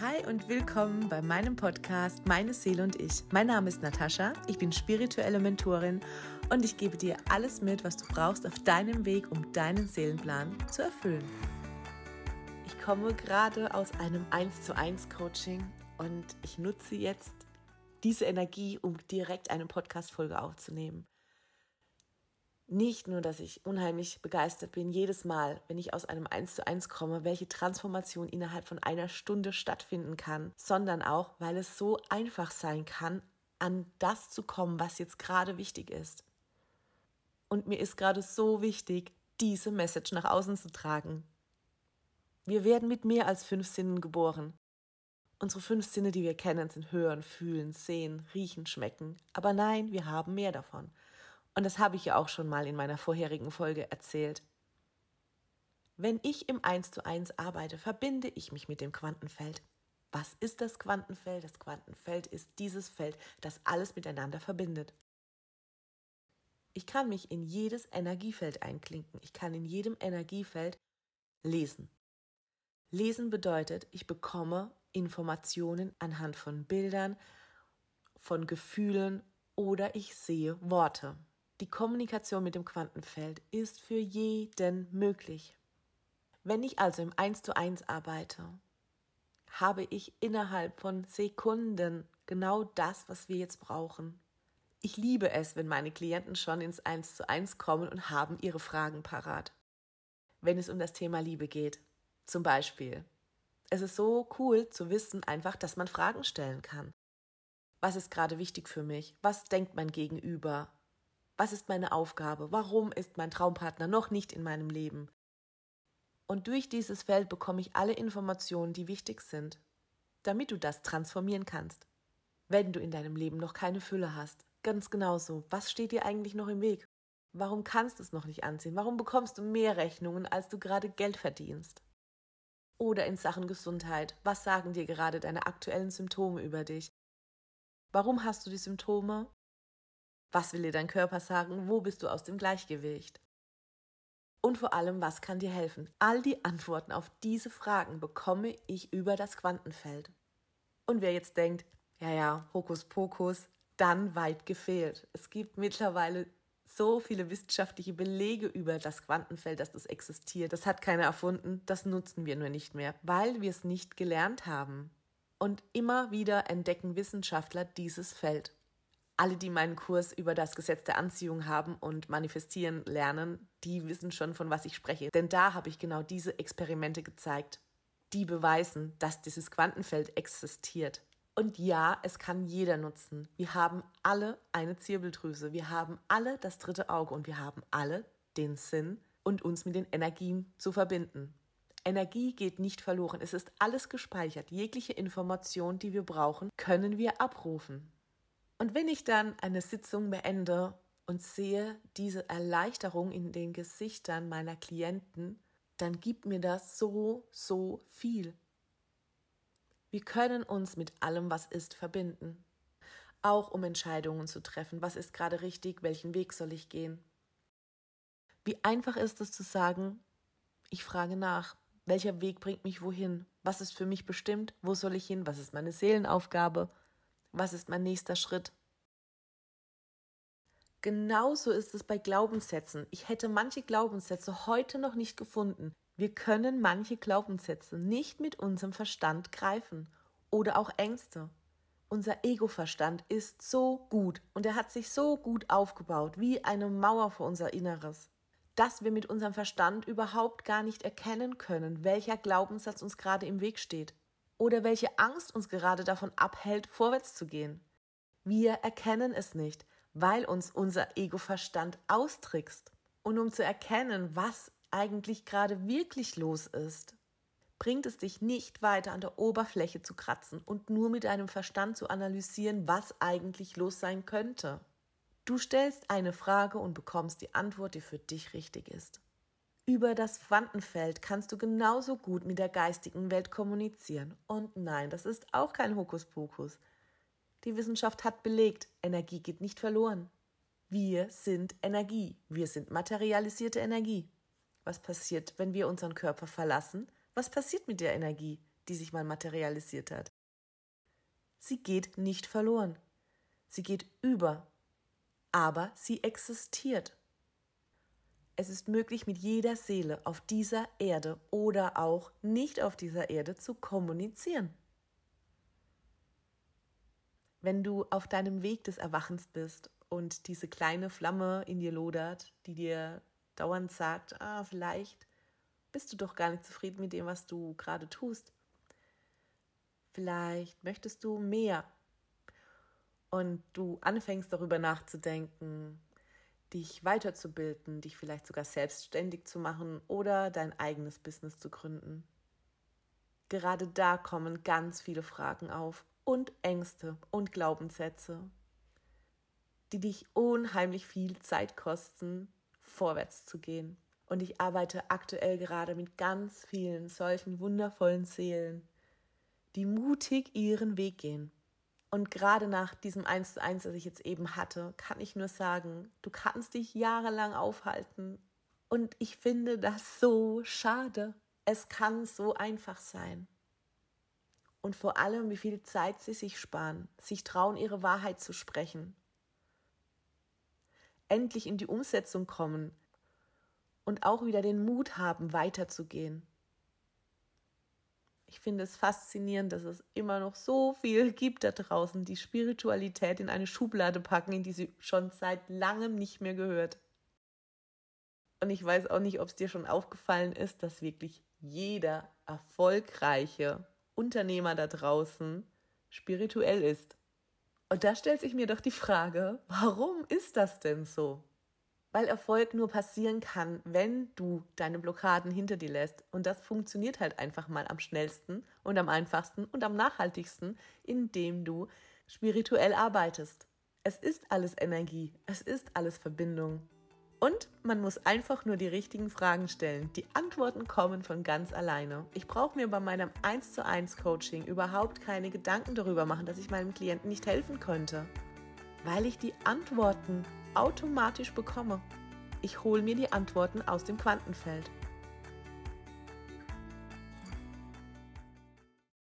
Hi und willkommen bei meinem Podcast Meine Seele und ich. Mein Name ist Natascha, ich bin spirituelle Mentorin und ich gebe dir alles mit, was du brauchst auf deinem Weg, um deinen Seelenplan zu erfüllen. Ich komme gerade aus einem 1 zu 1 Coaching und ich nutze jetzt diese Energie, um direkt eine Podcast-Folge aufzunehmen nicht nur, dass ich unheimlich begeistert bin, jedes Mal, wenn ich aus einem 1 zu 1 komme, welche Transformation innerhalb von einer Stunde stattfinden kann, sondern auch, weil es so einfach sein kann, an das zu kommen, was jetzt gerade wichtig ist. Und mir ist gerade so wichtig, diese Message nach außen zu tragen. Wir werden mit mehr als fünf Sinnen geboren. Unsere fünf Sinne, die wir kennen, sind hören, fühlen, sehen, riechen, schmecken. Aber nein, wir haben mehr davon. Und das habe ich ja auch schon mal in meiner vorherigen Folge erzählt. Wenn ich im 1 zu 1 arbeite, verbinde ich mich mit dem Quantenfeld. Was ist das Quantenfeld? Das Quantenfeld ist dieses Feld, das alles miteinander verbindet. Ich kann mich in jedes Energiefeld einklinken. Ich kann in jedem Energiefeld lesen. Lesen bedeutet, ich bekomme Informationen anhand von Bildern, von Gefühlen oder ich sehe Worte. Die Kommunikation mit dem Quantenfeld ist für jeden möglich. Wenn ich also im 1 zu 1 arbeite, habe ich innerhalb von Sekunden genau das, was wir jetzt brauchen. Ich liebe es, wenn meine Klienten schon ins 1 zu 1 kommen und haben ihre Fragen parat. Wenn es um das Thema Liebe geht. Zum Beispiel. Es ist so cool zu wissen einfach, dass man Fragen stellen kann. Was ist gerade wichtig für mich? Was denkt mein Gegenüber? Was ist meine Aufgabe? Warum ist mein Traumpartner noch nicht in meinem Leben? Und durch dieses Feld bekomme ich alle Informationen, die wichtig sind, damit du das transformieren kannst. Wenn du in deinem Leben noch keine Fülle hast, ganz genauso, was steht dir eigentlich noch im Weg? Warum kannst du es noch nicht anziehen? Warum bekommst du mehr Rechnungen, als du gerade Geld verdienst? Oder in Sachen Gesundheit, was sagen dir gerade deine aktuellen Symptome über dich? Warum hast du die Symptome? Was will dir dein Körper sagen? Wo bist du aus dem Gleichgewicht? Und vor allem, was kann dir helfen? All die Antworten auf diese Fragen bekomme ich über das Quantenfeld. Und wer jetzt denkt, ja, ja, Hokuspokus, dann weit gefehlt. Es gibt mittlerweile so viele wissenschaftliche Belege über das Quantenfeld, dass das existiert. Das hat keiner erfunden, das nutzen wir nur nicht mehr, weil wir es nicht gelernt haben. Und immer wieder entdecken Wissenschaftler dieses Feld alle, die meinen Kurs über das Gesetz der Anziehung haben und manifestieren lernen, die wissen schon, von was ich spreche. Denn da habe ich genau diese Experimente gezeigt, die beweisen, dass dieses Quantenfeld existiert. Und ja, es kann jeder nutzen. Wir haben alle eine Zirbeldrüse, wir haben alle das dritte Auge und wir haben alle den Sinn und uns mit den Energien zu verbinden. Energie geht nicht verloren, es ist alles gespeichert. Jegliche Information, die wir brauchen, können wir abrufen. Und wenn ich dann eine Sitzung beende und sehe diese Erleichterung in den Gesichtern meiner Klienten, dann gibt mir das so, so viel. Wir können uns mit allem, was ist, verbinden. Auch um Entscheidungen zu treffen. Was ist gerade richtig? Welchen Weg soll ich gehen? Wie einfach ist es zu sagen, ich frage nach, welcher Weg bringt mich wohin? Was ist für mich bestimmt? Wo soll ich hin? Was ist meine Seelenaufgabe? Was ist mein nächster Schritt? Genauso ist es bei Glaubenssätzen. Ich hätte manche Glaubenssätze heute noch nicht gefunden. Wir können manche Glaubenssätze nicht mit unserem Verstand greifen oder auch Ängste. Unser Ego-Verstand ist so gut und er hat sich so gut aufgebaut wie eine Mauer vor unser Inneres, dass wir mit unserem Verstand überhaupt gar nicht erkennen können, welcher Glaubenssatz uns gerade im Weg steht oder welche Angst uns gerade davon abhält, vorwärts zu gehen. Wir erkennen es nicht, weil uns unser Ego-Verstand austrickst. Und um zu erkennen, was eigentlich gerade wirklich los ist, bringt es dich nicht weiter an der Oberfläche zu kratzen und nur mit deinem Verstand zu analysieren, was eigentlich los sein könnte. Du stellst eine Frage und bekommst die Antwort, die für dich richtig ist. Über das Quantenfeld kannst du genauso gut mit der geistigen Welt kommunizieren. Und nein, das ist auch kein Hokuspokus. Die Wissenschaft hat belegt, Energie geht nicht verloren. Wir sind Energie. Wir sind materialisierte Energie. Was passiert, wenn wir unseren Körper verlassen? Was passiert mit der Energie? die sich mal materialisiert hat. Sie geht nicht verloren. Sie geht über. Aber sie existiert. Es ist möglich, mit jeder Seele auf dieser Erde oder auch nicht auf dieser Erde zu kommunizieren. Wenn du auf deinem Weg des Erwachens bist und diese kleine Flamme in dir lodert, die dir dauernd sagt, ah, vielleicht bist du doch gar nicht zufrieden mit dem, was du gerade tust. Vielleicht möchtest du mehr. Und du anfängst darüber nachzudenken, dich weiterzubilden, dich vielleicht sogar selbstständig zu machen oder dein eigenes Business zu gründen. Gerade da kommen ganz viele Fragen auf und Ängste und Glaubenssätze, die dich unheimlich viel Zeit kosten, vorwärts zu gehen. Und ich arbeite aktuell gerade mit ganz vielen solchen wundervollen Seelen, die mutig ihren Weg gehen. Und gerade nach diesem Eins zu eins, das ich jetzt eben hatte, kann ich nur sagen, du kannst dich jahrelang aufhalten. Und ich finde das so schade. Es kann so einfach sein. Und vor allem, wie viel Zeit sie sich sparen, sich trauen, ihre Wahrheit zu sprechen. Endlich in die Umsetzung kommen, und auch wieder den Mut haben, weiterzugehen. Ich finde es faszinierend, dass es immer noch so viel gibt da draußen, die Spiritualität in eine Schublade packen, in die sie schon seit langem nicht mehr gehört. Und ich weiß auch nicht, ob es dir schon aufgefallen ist, dass wirklich jeder erfolgreiche Unternehmer da draußen spirituell ist. Und da stellt sich mir doch die Frage, warum ist das denn so? Weil Erfolg nur passieren kann, wenn du deine Blockaden hinter dir lässt. Und das funktioniert halt einfach mal am schnellsten und am einfachsten und am nachhaltigsten, indem du spirituell arbeitest. Es ist alles Energie, es ist alles Verbindung. Und man muss einfach nur die richtigen Fragen stellen. Die Antworten kommen von ganz alleine. Ich brauche mir bei meinem 1 zu 1 Coaching überhaupt keine Gedanken darüber machen, dass ich meinem Klienten nicht helfen könnte. Weil ich die Antworten automatisch bekomme. Ich hole mir die Antworten aus dem Quantenfeld.